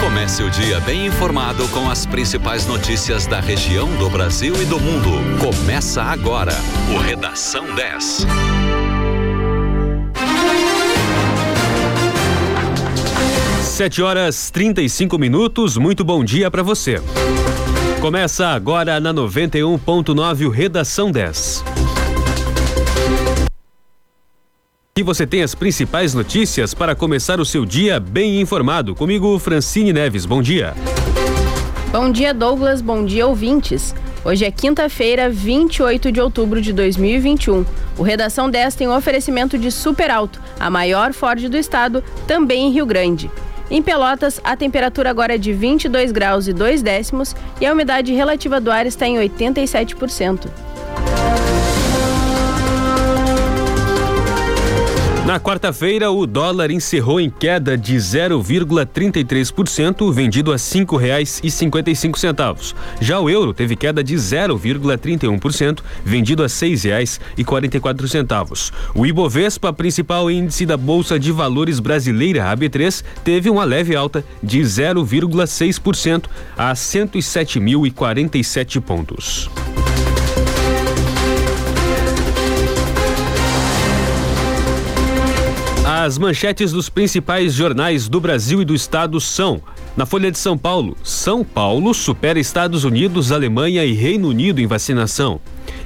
Comece o dia bem informado com as principais notícias da região, do Brasil e do mundo. Começa agora o Redação 10. Sete horas 35 minutos. Muito bom dia para você. Começa agora na 91.9 o Redação 10. E você tem as principais notícias para começar o seu dia bem informado. Comigo, Francine Neves. Bom dia. Bom dia, Douglas. Bom dia, ouvintes. Hoje é quinta-feira, 28 de outubro de 2021. O Redação 10 tem um oferecimento de Super Alto, a maior Ford do estado, também em Rio Grande. Em Pelotas, a temperatura agora é de 22 graus e 2 décimos e a umidade relativa do ar está em 87%. Na quarta-feira, o dólar encerrou em queda de 0,33%, vendido a R$ 5,55. Já o euro teve queda de 0,31%, vendido a R$ 6,44. O Ibovespa, principal índice da Bolsa de Valores brasileira, AB3, teve uma leve alta de 0,6% a 107.047 pontos. As manchetes dos principais jornais do Brasil e do Estado são: na Folha de São Paulo, São Paulo supera Estados Unidos, Alemanha e Reino Unido em vacinação.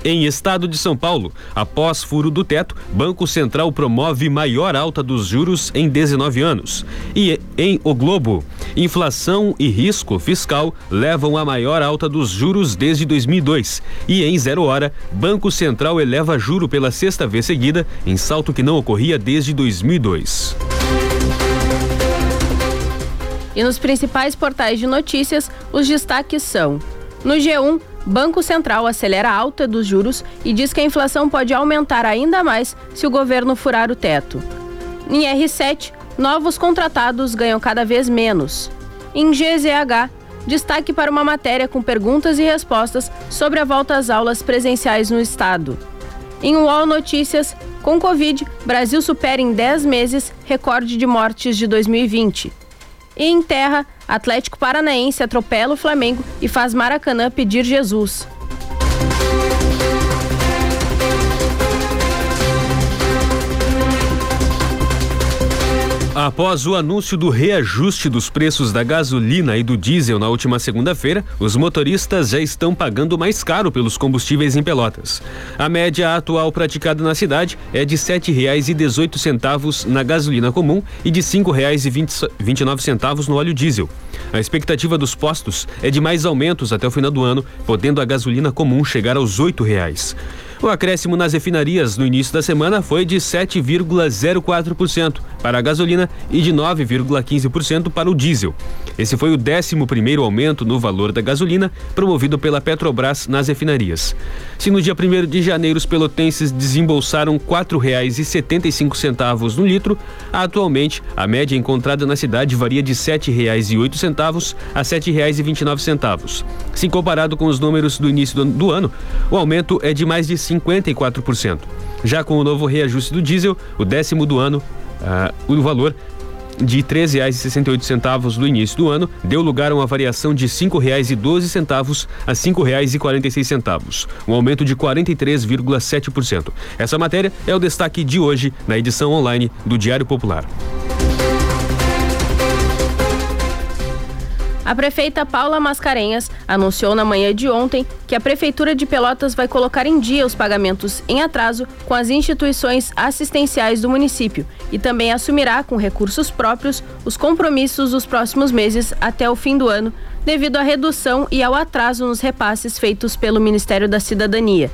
Em estado de São Paulo, após furo do teto, Banco Central promove maior alta dos juros em 19 anos. E em O Globo, inflação e risco fiscal levam a maior alta dos juros desde 2002. E em Zero Hora, Banco Central eleva juro pela sexta vez seguida, em salto que não ocorria desde 2002. E nos principais portais de notícias, os destaques são: no G1, Banco Central acelera a alta dos juros e diz que a inflação pode aumentar ainda mais se o governo furar o teto. Em R7, novos contratados ganham cada vez menos. Em GZH, destaque para uma matéria com perguntas e respostas sobre a volta às aulas presenciais no estado. Em UOL Notícias, com Covid, Brasil supera em 10 meses recorde de mortes de 2020. E em terra, Atlético Paranaense atropela o Flamengo e faz Maracanã pedir Jesus. Após o anúncio do reajuste dos preços da gasolina e do diesel na última segunda-feira, os motoristas já estão pagando mais caro pelos combustíveis em Pelotas. A média atual praticada na cidade é de R$ 7,18 na gasolina comum e de R$ 5,29 no óleo diesel. A expectativa dos postos é de mais aumentos até o final do ano, podendo a gasolina comum chegar aos 8 reais. O acréscimo nas refinarias no início da semana foi de 7,04% para a gasolina e de 9,15% para o diesel. Esse foi o 11 primeiro aumento no valor da gasolina promovido pela Petrobras nas refinarias. Se no dia 1 de janeiro os pelotenses desembolsaram R$ 4,75 no litro, atualmente a média encontrada na cidade varia de R$ 7,08 a R$ 7,29. Se comparado com os números do início do, ano, o aumento é de mais de 54%. Já com o novo reajuste do diesel, o décimo do ano, uh, o valor de R$ 3,68 do início do ano deu lugar a uma variação de R$ 5,12 a R$ 5,46, um aumento de 43,7%. Essa matéria é o destaque de hoje na edição online do Diário Popular. A prefeita Paula Mascarenhas anunciou na manhã de ontem que a Prefeitura de Pelotas vai colocar em dia os pagamentos em atraso com as instituições assistenciais do município e também assumirá com recursos próprios os compromissos dos próximos meses até o fim do ano, devido à redução e ao atraso nos repasses feitos pelo Ministério da Cidadania.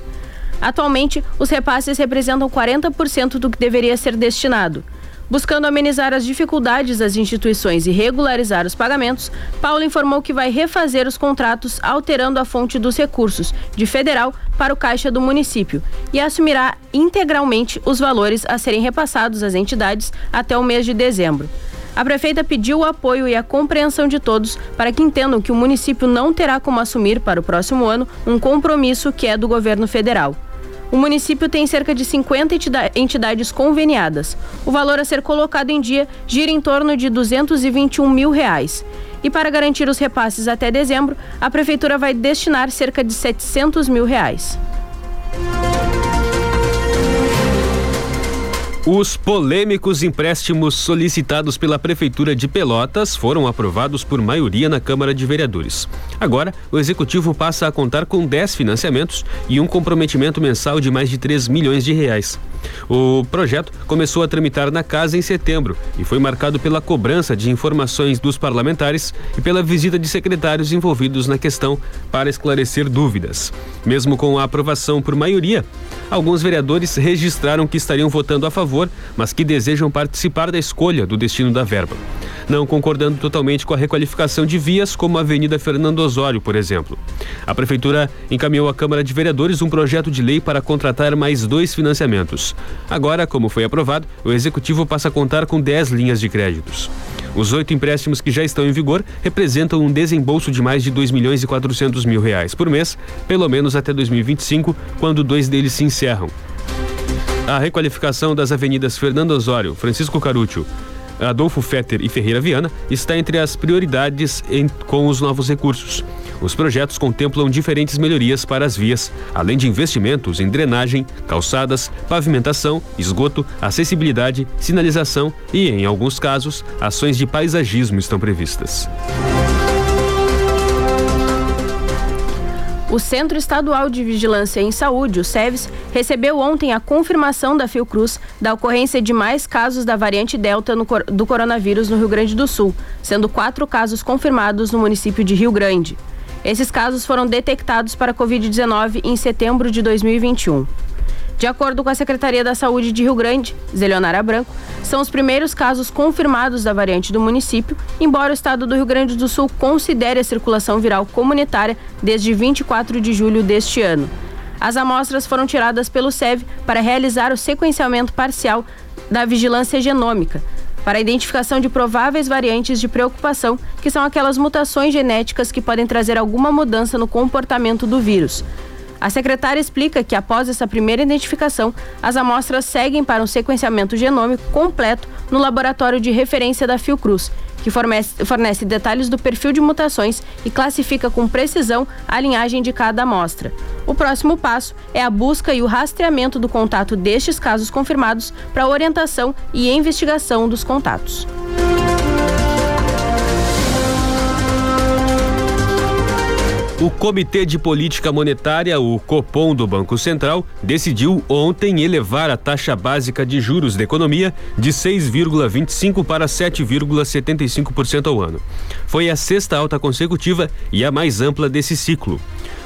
Atualmente, os repasses representam 40% do que deveria ser destinado. Buscando amenizar as dificuldades das instituições e regularizar os pagamentos, Paulo informou que vai refazer os contratos alterando a fonte dos recursos, de federal para o caixa do município, e assumirá integralmente os valores a serem repassados às entidades até o mês de dezembro. A prefeita pediu o apoio e a compreensão de todos para que entendam que o município não terá como assumir para o próximo ano um compromisso que é do governo federal. O município tem cerca de 50 entidades conveniadas. O valor a ser colocado em dia gira em torno de 221 mil reais. E para garantir os repasses até dezembro, a prefeitura vai destinar cerca de 700 mil reais. Os polêmicos empréstimos solicitados pela Prefeitura de Pelotas foram aprovados por maioria na Câmara de Vereadores. Agora, o Executivo passa a contar com 10 financiamentos e um comprometimento mensal de mais de 3 milhões de reais. O projeto começou a tramitar na casa em setembro e foi marcado pela cobrança de informações dos parlamentares e pela visita de secretários envolvidos na questão para esclarecer dúvidas. Mesmo com a aprovação por maioria, alguns vereadores registraram que estariam votando a favor, mas que desejam participar da escolha do destino da verba não concordando totalmente com a requalificação de vias como a Avenida Fernando Osório, por exemplo. A Prefeitura encaminhou à Câmara de Vereadores um projeto de lei para contratar mais dois financiamentos. Agora, como foi aprovado, o Executivo passa a contar com 10 linhas de créditos. Os oito empréstimos que já estão em vigor representam um desembolso de mais de 2 milhões e 400 mil reais por mês, pelo menos até 2025, quando dois deles se encerram. A requalificação das avenidas Fernando Osório, Francisco Carúcio, Adolfo Fetter e Ferreira Viana está entre as prioridades em, com os novos recursos. Os projetos contemplam diferentes melhorias para as vias, além de investimentos em drenagem, calçadas, pavimentação, esgoto, acessibilidade, sinalização e, em alguns casos, ações de paisagismo estão previstas. O Centro Estadual de Vigilância em Saúde, o SEVES, recebeu ontem a confirmação da Fiocruz da ocorrência de mais casos da variante Delta no, do coronavírus no Rio Grande do Sul, sendo quatro casos confirmados no município de Rio Grande. Esses casos foram detectados para Covid-19 em setembro de 2021. De acordo com a Secretaria da Saúde de Rio Grande, Zelionara Branco, são os primeiros casos confirmados da variante do município, embora o estado do Rio Grande do Sul considere a circulação viral comunitária desde 24 de julho deste ano. As amostras foram tiradas pelo SEV para realizar o sequenciamento parcial da vigilância genômica, para a identificação de prováveis variantes de preocupação, que são aquelas mutações genéticas que podem trazer alguma mudança no comportamento do vírus. A secretária explica que, após essa primeira identificação, as amostras seguem para um sequenciamento genômico completo no laboratório de referência da Fiocruz, que fornece, fornece detalhes do perfil de mutações e classifica com precisão a linhagem de cada amostra. O próximo passo é a busca e o rastreamento do contato destes casos confirmados para orientação e investigação dos contatos. O Comitê de Política Monetária, o Copom do Banco Central, decidiu ontem elevar a taxa básica de juros da economia de 6,25 para 7,75% ao ano. Foi a sexta alta consecutiva e a mais ampla desse ciclo.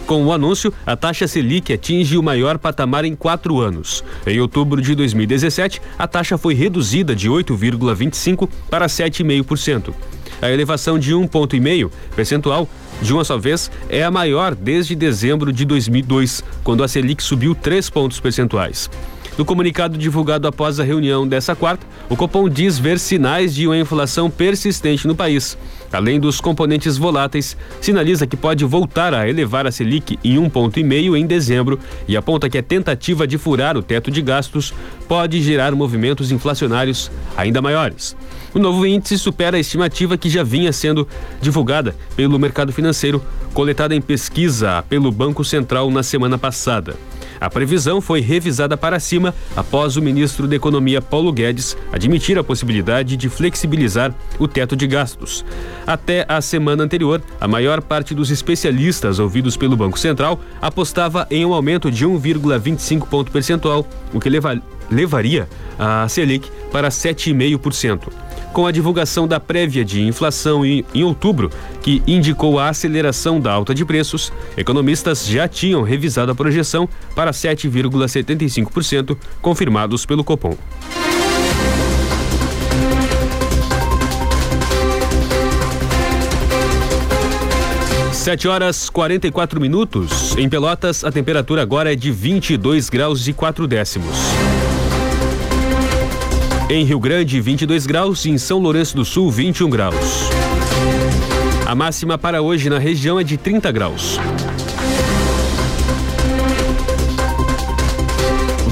Com o anúncio, a taxa Selic atinge o maior patamar em quatro anos. Em outubro de 2017, a taxa foi reduzida de 8,25% para 7,5%. A elevação de um ponto e meio percentual de uma só vez é a maior desde dezembro de 2002, quando a Selic subiu 3 pontos percentuais. No comunicado divulgado após a reunião dessa quarta, o Copom diz ver sinais de uma inflação persistente no país. Além dos componentes voláteis, sinaliza que pode voltar a elevar a Selic em um ponto e meio em dezembro e aponta que a tentativa de furar o teto de gastos pode gerar movimentos inflacionários ainda maiores. O novo índice supera a estimativa que já vinha sendo divulgada pelo mercado financeiro, coletada em pesquisa pelo Banco Central na semana passada. A previsão foi revisada para cima após o ministro da Economia Paulo Guedes admitir a possibilidade de flexibilizar o teto de gastos. Até a semana anterior, a maior parte dos especialistas ouvidos pelo Banco Central apostava em um aumento de 1,25 ponto percentual, o que leva, levaria a Selic para 7,5% com a divulgação da prévia de inflação em, outubro, que indicou a aceleração da alta de preços, economistas já tinham revisado a projeção para 7,75%, confirmados pelo Copom. Sete horas 44 minutos. Em Pelotas, a temperatura agora é de 22 graus e 4 décimos. Em Rio Grande, 22 graus. Em São Lourenço do Sul, 21 graus. A máxima para hoje na região é de 30 graus.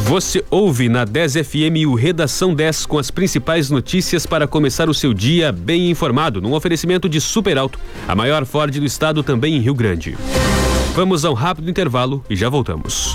Você ouve na 10 FM o Redação 10 com as principais notícias para começar o seu dia bem informado, num oferecimento de Super Alto, a maior Ford do estado também em Rio Grande. Vamos a um rápido intervalo e já voltamos.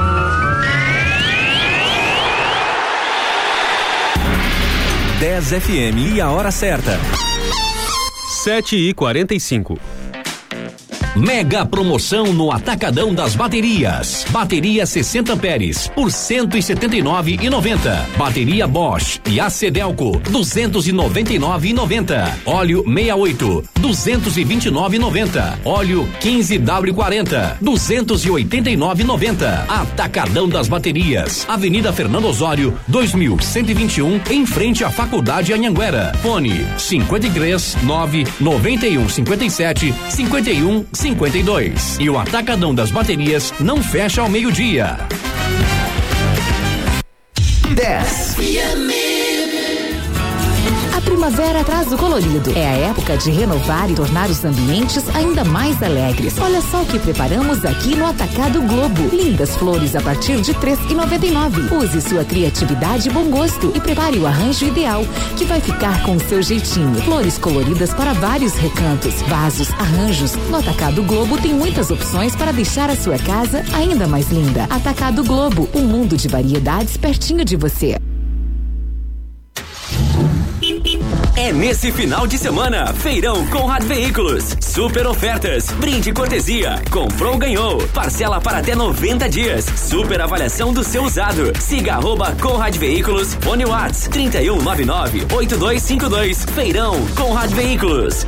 10 FM e a hora certa. 7 e 45 Mega promoção no Atacadão das Baterias. Bateria 60 amperes por 179,90. Bateria Bosch e Acedelco 299,90. Óleo 68 229,90. Óleo 15W40 289,90. Atacadão das Baterias. Avenida Fernando Osório 2121 em frente à Faculdade Anhanguera. Fone 53 9 91 57 51 52. E o Atacadão das Baterias não fecha ao meio-dia. 10. Primavera traz o colorido. É a época de renovar e tornar os ambientes ainda mais alegres. Olha só o que preparamos aqui no Atacado Globo. Lindas flores a partir de e nove. Use sua criatividade e bom gosto e prepare o arranjo ideal que vai ficar com o seu jeitinho. Flores coloridas para vários recantos, vasos, arranjos. No Atacado Globo tem muitas opções para deixar a sua casa ainda mais linda. Atacado Globo, um mundo de variedades pertinho de você. É nesse final de semana, Feirão Conrad Veículos. Super ofertas, brinde cortesia, comprou ganhou, parcela para até 90 dias, super avaliação do seu usado. Siga arroba Conrad Veículos, Fone Whats 3199 8252. Feirão Conrad Veículos.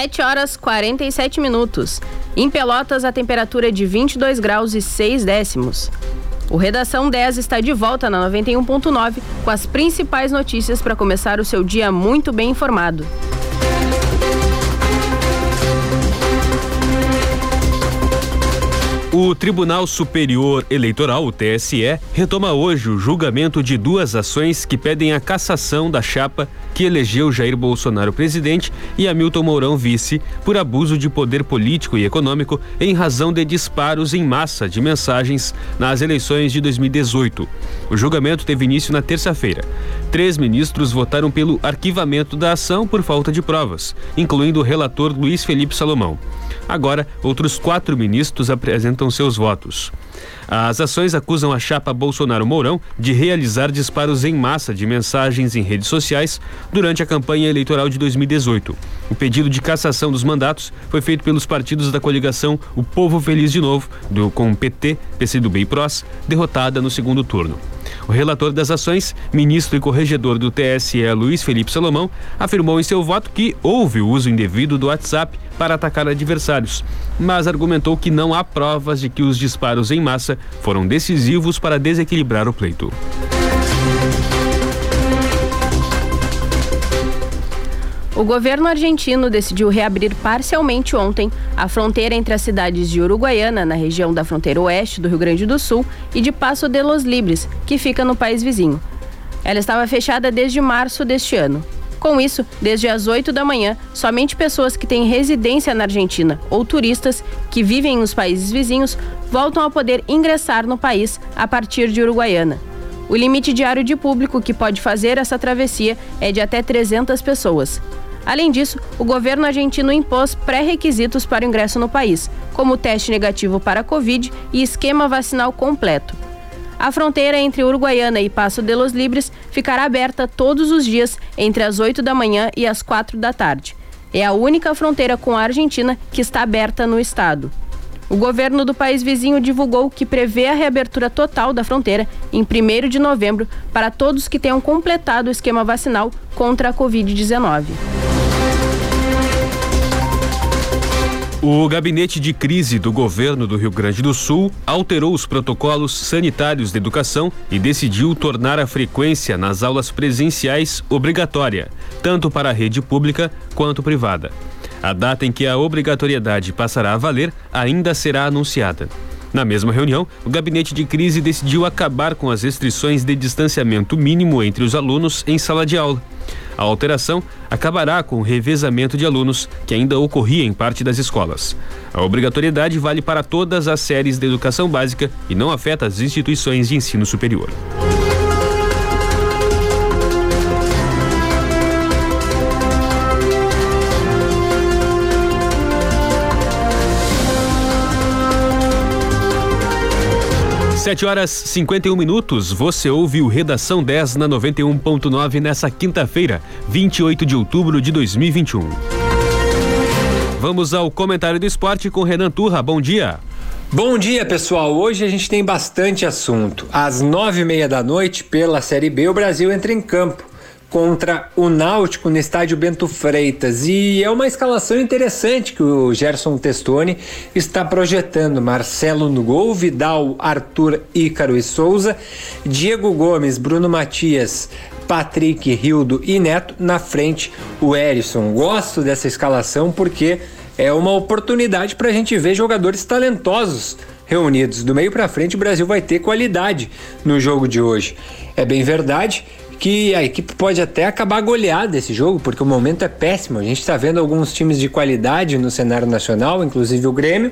Sete horas 47 minutos. Em Pelotas, a temperatura é de 22 graus e 6 décimos. O Redação 10 está de volta na 91.9 com as principais notícias para começar o seu dia muito bem informado. O Tribunal Superior Eleitoral, o TSE, retoma hoje o julgamento de duas ações que pedem a cassação da chapa que elegeu Jair Bolsonaro presidente e Hamilton Mourão vice por abuso de poder político e econômico em razão de disparos em massa de mensagens nas eleições de 2018. O julgamento teve início na terça-feira. Três ministros votaram pelo arquivamento da ação por falta de provas, incluindo o relator Luiz Felipe Salomão. Agora, outros quatro ministros apresentam seus votos. As ações acusam a chapa Bolsonaro Mourão de realizar disparos em massa de mensagens em redes sociais durante a campanha eleitoral de 2018. O pedido de cassação dos mandatos foi feito pelos partidos da coligação O Povo Feliz de Novo, do com PT, PCdoB e PROS, derrotada no segundo turno. O relator das ações, ministro e corregedor do TSE, Luiz Felipe Salomão, afirmou em seu voto que houve o uso indevido do WhatsApp para atacar adversários, mas argumentou que não há provas de que os disparos em massa foram decisivos para desequilibrar o pleito. O governo argentino decidiu reabrir parcialmente ontem a fronteira entre as cidades de Uruguaiana, na região da fronteira oeste do Rio Grande do Sul, e de Passo de los Libres, que fica no país vizinho. Ela estava fechada desde março deste ano. Com isso, desde as 8 da manhã, somente pessoas que têm residência na Argentina ou turistas que vivem nos países vizinhos voltam a poder ingressar no país a partir de Uruguaiana. O limite diário de público que pode fazer essa travessia é de até 300 pessoas. Além disso, o governo argentino impôs pré-requisitos para o ingresso no país, como teste negativo para a Covid e esquema vacinal completo. A fronteira entre Uruguaiana e Passo de los Libres ficará aberta todos os dias entre as 8 da manhã e as 4 da tarde. É a única fronteira com a Argentina que está aberta no estado. O governo do país vizinho divulgou que prevê a reabertura total da fronteira em 1 de novembro para todos que tenham completado o esquema vacinal contra a Covid-19. O gabinete de crise do governo do Rio Grande do Sul alterou os protocolos sanitários de educação e decidiu tornar a frequência nas aulas presenciais obrigatória, tanto para a rede pública quanto privada. A data em que a obrigatoriedade passará a valer ainda será anunciada. Na mesma reunião, o gabinete de crise decidiu acabar com as restrições de distanciamento mínimo entre os alunos em sala de aula. A alteração acabará com o revezamento de alunos que ainda ocorria em parte das escolas. A obrigatoriedade vale para todas as séries de educação básica e não afeta as instituições de ensino superior. Sete horas 51 minutos, você ouve o Redação 10 na 91.9 nessa quinta-feira, 28 de outubro de 2021. Vamos ao comentário do esporte com Renan Turra. Bom dia. Bom dia, pessoal. Hoje a gente tem bastante assunto. Às nove e meia da noite, pela Série B, o Brasil entra em campo contra o Náutico no estádio Bento Freitas. E é uma escalação interessante que o Gerson Testoni está projetando. Marcelo no gol, Vidal, Arthur, Ícaro e Souza, Diego Gomes, Bruno Matias, Patrick, Rildo e Neto. Na frente, o Erisson. Gosto dessa escalação porque é uma oportunidade para a gente ver jogadores talentosos reunidos. Do meio para frente, o Brasil vai ter qualidade no jogo de hoje. É bem verdade que a equipe pode até acabar goleada esse jogo, porque o momento é péssimo. A gente está vendo alguns times de qualidade no cenário nacional, inclusive o Grêmio,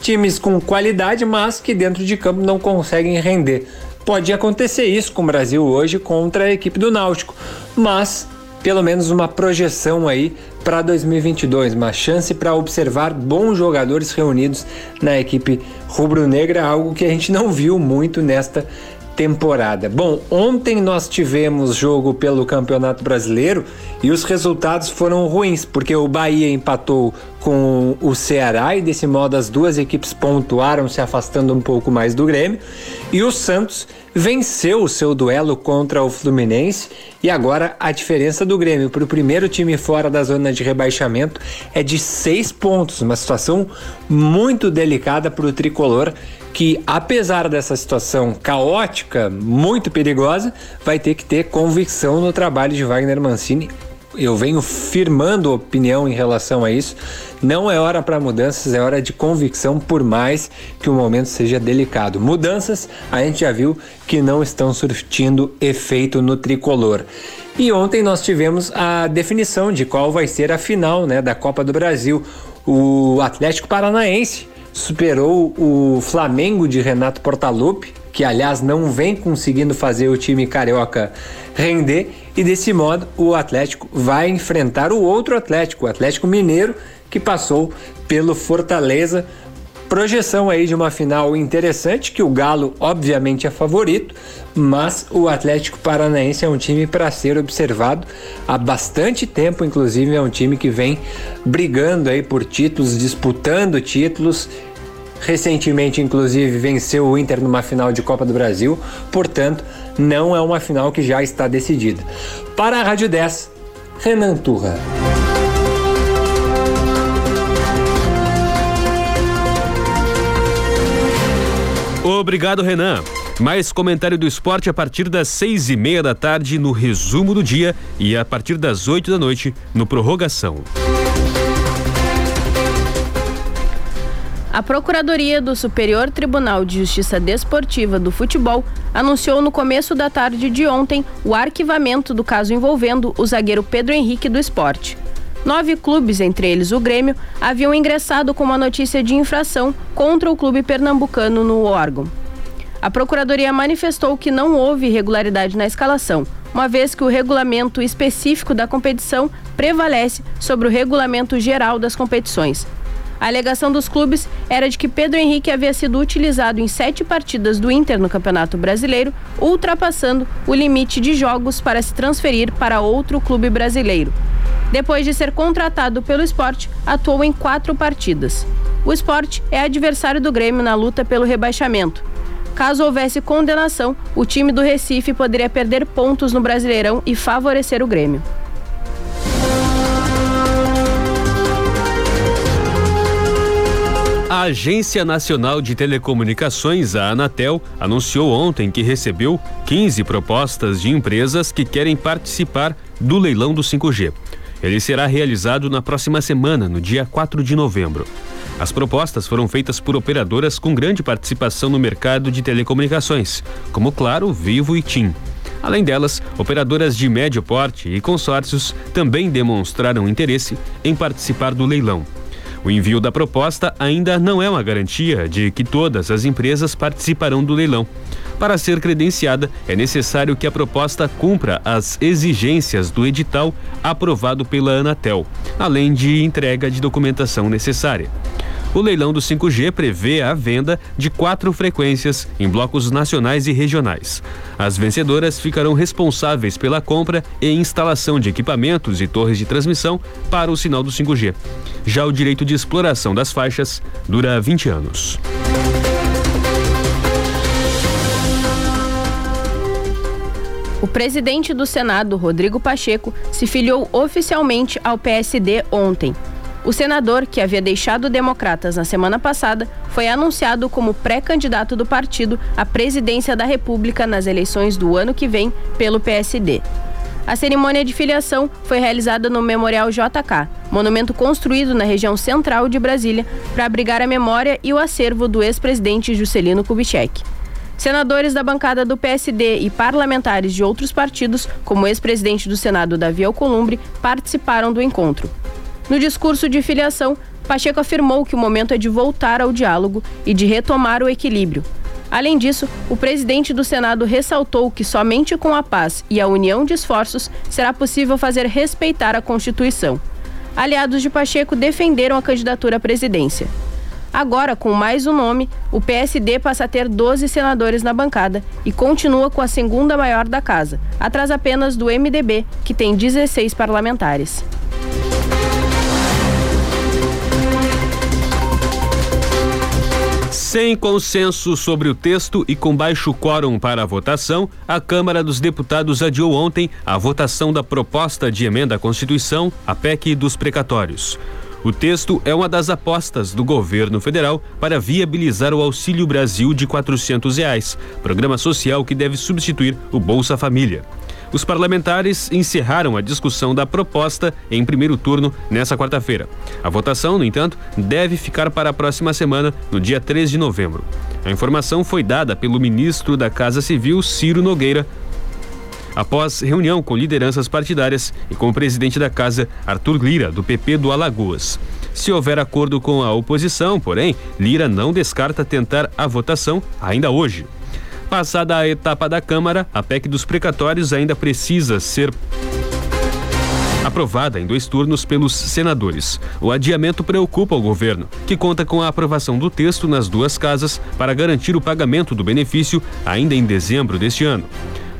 times com qualidade, mas que dentro de campo não conseguem render. Pode acontecer isso com o Brasil hoje contra a equipe do Náutico, mas pelo menos uma projeção aí para 2022, uma chance para observar bons jogadores reunidos na equipe rubro-negra, algo que a gente não viu muito nesta temporada. Bom, ontem nós tivemos jogo pelo Campeonato Brasileiro e os resultados foram ruins, porque o Bahia empatou com o Ceará e desse modo as duas equipes pontuaram se afastando um pouco mais do Grêmio e o Santos venceu o seu duelo contra o Fluminense e agora a diferença do Grêmio para o primeiro time fora da zona de rebaixamento é de seis pontos, uma situação muito delicada para o tricolor que, apesar dessa situação caótica, muito perigosa, vai ter que ter convicção no trabalho de Wagner Mancini. Eu venho firmando opinião em relação a isso. Não é hora para mudanças, é hora de convicção, por mais que o momento seja delicado. Mudanças a gente já viu que não estão surtindo efeito no tricolor. E ontem nós tivemos a definição de qual vai ser a final né, da Copa do Brasil. O Atlético Paranaense superou o Flamengo de Renato Portaluppi, que aliás não vem conseguindo fazer o time carioca render, e desse modo o Atlético vai enfrentar o outro Atlético, o Atlético Mineiro, que passou pelo Fortaleza. Projeção aí de uma final interessante, que o Galo obviamente é favorito, mas o Atlético Paranaense é um time para ser observado há bastante tempo, inclusive é um time que vem brigando aí por títulos, disputando títulos. Recentemente, inclusive, venceu o Inter numa final de Copa do Brasil, portanto, não é uma final que já está decidida. Para a Rádio 10, Renan Turra. Obrigado, Renan. Mais comentário do esporte a partir das seis e meia da tarde no resumo do dia e a partir das oito da noite no prorrogação. A Procuradoria do Superior Tribunal de Justiça Desportiva do Futebol anunciou no começo da tarde de ontem o arquivamento do caso envolvendo o zagueiro Pedro Henrique do Esporte. Nove clubes, entre eles o Grêmio, haviam ingressado com uma notícia de infração contra o clube pernambucano no órgão. A Procuradoria manifestou que não houve irregularidade na escalação, uma vez que o regulamento específico da competição prevalece sobre o regulamento geral das competições. A alegação dos clubes era de que Pedro Henrique havia sido utilizado em sete partidas do Inter no Campeonato Brasileiro, ultrapassando o limite de jogos para se transferir para outro clube brasileiro. Depois de ser contratado pelo esporte, atuou em quatro partidas. O esporte é adversário do Grêmio na luta pelo rebaixamento. Caso houvesse condenação, o time do Recife poderia perder pontos no Brasileirão e favorecer o Grêmio. A Agência Nacional de Telecomunicações, a Anatel, anunciou ontem que recebeu 15 propostas de empresas que querem participar do leilão do 5G. Ele será realizado na próxima semana, no dia 4 de novembro. As propostas foram feitas por operadoras com grande participação no mercado de telecomunicações, como Claro, Vivo e TIM. Além delas, operadoras de médio porte e consórcios também demonstraram interesse em participar do leilão. O envio da proposta ainda não é uma garantia de que todas as empresas participarão do leilão. Para ser credenciada, é necessário que a proposta cumpra as exigências do edital aprovado pela Anatel, além de entrega de documentação necessária. O leilão do 5G prevê a venda de quatro frequências em blocos nacionais e regionais. As vencedoras ficarão responsáveis pela compra e instalação de equipamentos e torres de transmissão para o sinal do 5G. Já o direito de exploração das faixas dura 20 anos. O presidente do Senado, Rodrigo Pacheco, se filiou oficialmente ao PSD ontem. O senador, que havia deixado Democratas na semana passada, foi anunciado como pré-candidato do partido à presidência da República nas eleições do ano que vem pelo PSD. A cerimônia de filiação foi realizada no Memorial JK, monumento construído na região central de Brasília para abrigar a memória e o acervo do ex-presidente Juscelino Kubitschek. Senadores da bancada do PSD e parlamentares de outros partidos, como o ex-presidente do Senado Davi Alcolumbre, participaram do encontro. No discurso de filiação, Pacheco afirmou que o momento é de voltar ao diálogo e de retomar o equilíbrio. Além disso, o presidente do Senado ressaltou que somente com a paz e a união de esforços será possível fazer respeitar a Constituição. Aliados de Pacheco defenderam a candidatura à presidência. Agora, com mais um nome, o PSD passa a ter 12 senadores na bancada e continua com a segunda maior da casa, atrás apenas do MDB, que tem 16 parlamentares. Sem consenso sobre o texto e com baixo quórum para a votação, a Câmara dos Deputados adiou ontem a votação da proposta de emenda à Constituição, a PEC dos precatórios. O texto é uma das apostas do governo federal para viabilizar o Auxílio Brasil de 400 reais, programa social que deve substituir o Bolsa Família. Os parlamentares encerraram a discussão da proposta em primeiro turno nesta quarta-feira. A votação, no entanto, deve ficar para a próxima semana, no dia 3 de novembro. A informação foi dada pelo ministro da Casa Civil, Ciro Nogueira, após reunião com lideranças partidárias e com o presidente da casa, Arthur Lira, do PP do Alagoas. Se houver acordo com a oposição, porém, Lira não descarta tentar a votação ainda hoje. Passada a etapa da Câmara, a PEC dos precatórios ainda precisa ser aprovada em dois turnos pelos senadores. O adiamento preocupa o governo, que conta com a aprovação do texto nas duas casas para garantir o pagamento do benefício ainda em dezembro deste ano.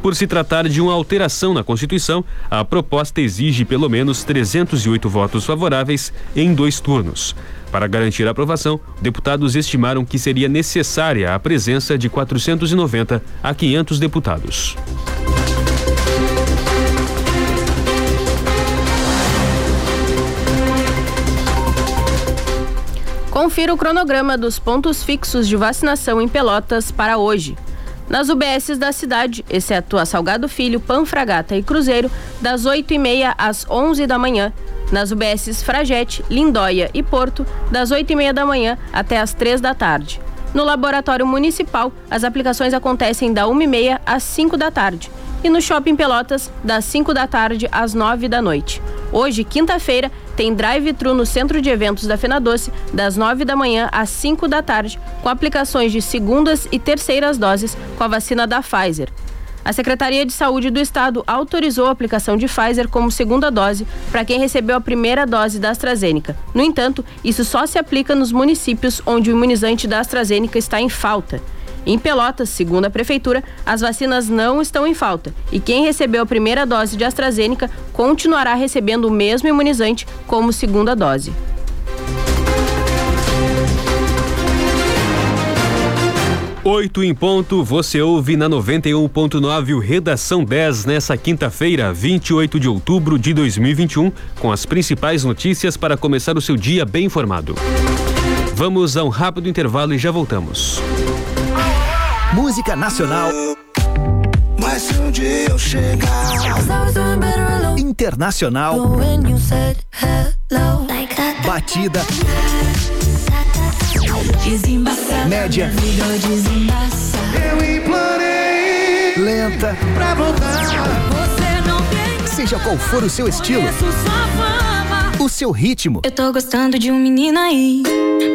Por se tratar de uma alteração na Constituição, a proposta exige pelo menos 308 votos favoráveis em dois turnos. Para garantir a aprovação, deputados estimaram que seria necessária a presença de 490 a 500 deputados. Confira o cronograma dos pontos fixos de vacinação em Pelotas para hoje. Nas UBSs da cidade, exceto a Salgado Filho, Panfragata e Cruzeiro, das 8h30 às 11 da manhã. Nas UBSs Fragete, Lindóia e Porto, das 8h30 da manhã até as 3 da tarde. No Laboratório Municipal, as aplicações acontecem da 1h30 às 5 da tarde. E no Shopping Pelotas, das 5 da tarde às 9 da noite. Hoje, quinta-feira, tem drive-thru no centro de eventos da Fena Doce, das 9 da manhã às 5 da tarde, com aplicações de segundas e terceiras doses com a vacina da Pfizer. A Secretaria de Saúde do Estado autorizou a aplicação de Pfizer como segunda dose para quem recebeu a primeira dose da AstraZeneca. No entanto, isso só se aplica nos municípios onde o imunizante da AstraZeneca está em falta. Em Pelotas, segundo a Prefeitura, as vacinas não estão em falta e quem recebeu a primeira dose de AstraZeneca continuará recebendo o mesmo imunizante como segunda dose. Oito em ponto, você ouve na 91.9 o Redação 10 nessa quinta-feira, 28 de outubro de 2021, com as principais notícias para começar o seu dia bem informado. Vamos a um rápido intervalo e já voltamos. Música nacional. Mas se um dia eu chegar. Internacional, batida, média, eu implorei lenta pra voltar. Seja qual for o seu estilo, o seu ritmo. Eu tô gostando de um menino aí,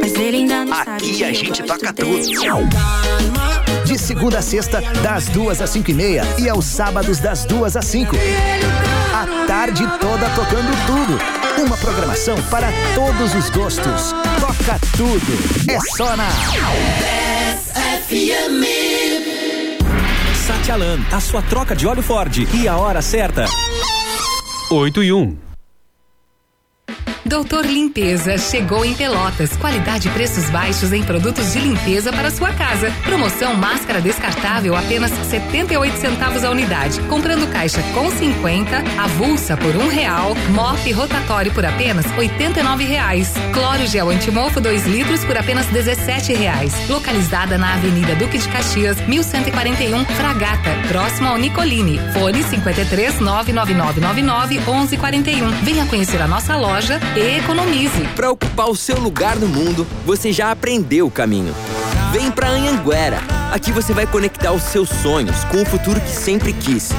mas ele ainda não sabe. Aqui a gente toca tudo. De segunda a sexta, das duas às cinco e meia e aos sábados das duas às cinco. A tarde toda tocando tudo. Uma programação para todos os gostos. Toca tudo. É só na FM. Satialan, a sua troca de óleo Ford e a hora certa. 8 e 1. Doutor Limpeza chegou em Pelotas. Qualidade e preços baixos em produtos de limpeza para sua casa. Promoção máscara descartável apenas 78 centavos a unidade. Comprando caixa com 50, avulsa por um real, mop rotatório por apenas 89 reais. Cloro gel antimofo 2 litros por apenas 17 reais. Localizada na Avenida Duque de Caxias, 1141, Fragata, próximo ao Nicolini. Fone 53 99999 1141. Venha conhecer a nossa loja e economize. Para ocupar o seu lugar no mundo, você já aprendeu o caminho. Vem para Anhanguera. Aqui você vai conectar os seus sonhos com o futuro que sempre quis.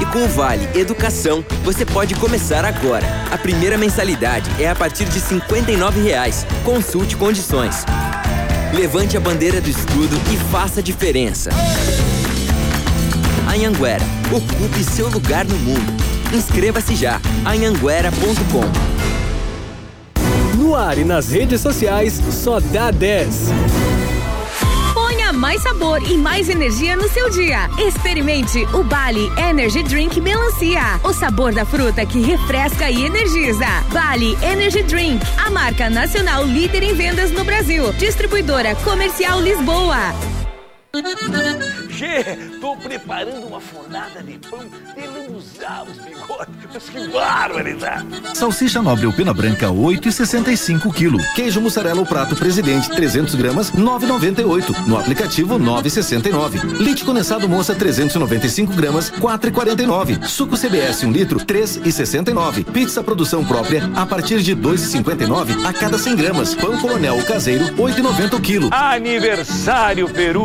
E com o Vale Educação, você pode começar agora. A primeira mensalidade é a partir de 59 reais. Consulte condições. Levante a bandeira do estudo e faça a diferença. Anhanguera, ocupe seu lugar no mundo. Inscreva-se já. anhanguera.com no ar e nas redes sociais, só dá 10. Ponha mais sabor e mais energia no seu dia. Experimente o Bali Energy Drink Melancia. O sabor da fruta que refresca e energiza. Bali Energy Drink, a marca nacional líder em vendas no Brasil. Distribuidora Comercial Lisboa. Che, tô preparando uma fornada de pão de lambuzar os bigodes. Mas que barbaridade! Salsicha nobre pena branca, 8,65 kg. Queijo mussarela o prato presidente, 300 gramas, 9,98. No aplicativo, 9,69. Leite condensado moça, 395 gramas, 4,49. Suco CBS, 1 litro, 3,69. Pizza produção própria, a partir de 2,59 a cada 100 gramas. Pão colonel caseiro, 8,90 kg. Aniversário Peru!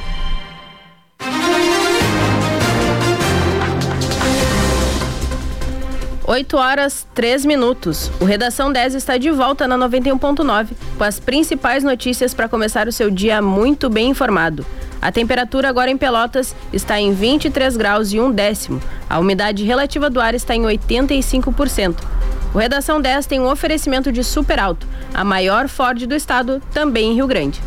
8 horas 3 minutos. O Redação 10 está de volta na 91.9 com as principais notícias para começar o seu dia muito bem informado. A temperatura agora em Pelotas está em 23 graus e um décimo. A umidade relativa do ar está em 85%. O Redação 10 tem um oferecimento de Super Alto, a maior Ford do estado, também em Rio Grande.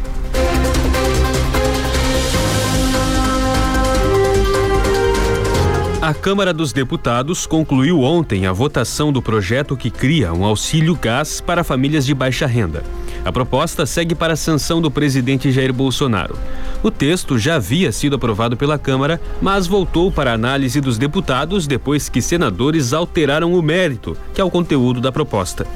A Câmara dos Deputados concluiu ontem a votação do projeto que cria um auxílio gás para famílias de baixa renda. A proposta segue para a sanção do presidente Jair Bolsonaro. O texto já havia sido aprovado pela Câmara, mas voltou para a análise dos deputados depois que senadores alteraram o mérito, que é o conteúdo da proposta.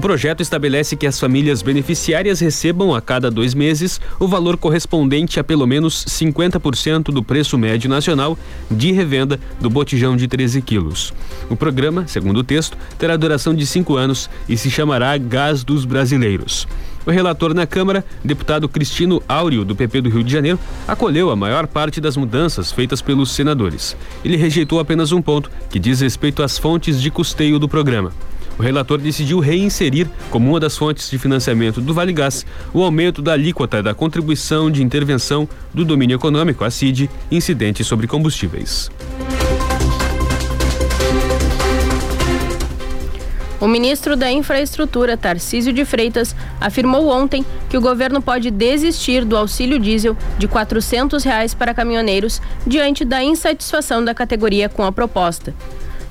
O projeto estabelece que as famílias beneficiárias recebam a cada dois meses o valor correspondente a pelo menos 50% do preço médio nacional de revenda do botijão de 13 quilos. O programa, segundo o texto, terá duração de cinco anos e se chamará Gás dos Brasileiros. O relator na Câmara, deputado Cristino Áureo, do PP do Rio de Janeiro, acolheu a maior parte das mudanças feitas pelos senadores. Ele rejeitou apenas um ponto, que diz respeito às fontes de custeio do programa. O relator decidiu reinserir, como uma das fontes de financiamento do Vale Gás, o aumento da alíquota da contribuição de intervenção do domínio econômico, a CID, incidente sobre combustíveis. O ministro da Infraestrutura, Tarcísio de Freitas, afirmou ontem que o governo pode desistir do auxílio diesel de 400 reais para caminhoneiros diante da insatisfação da categoria com a proposta.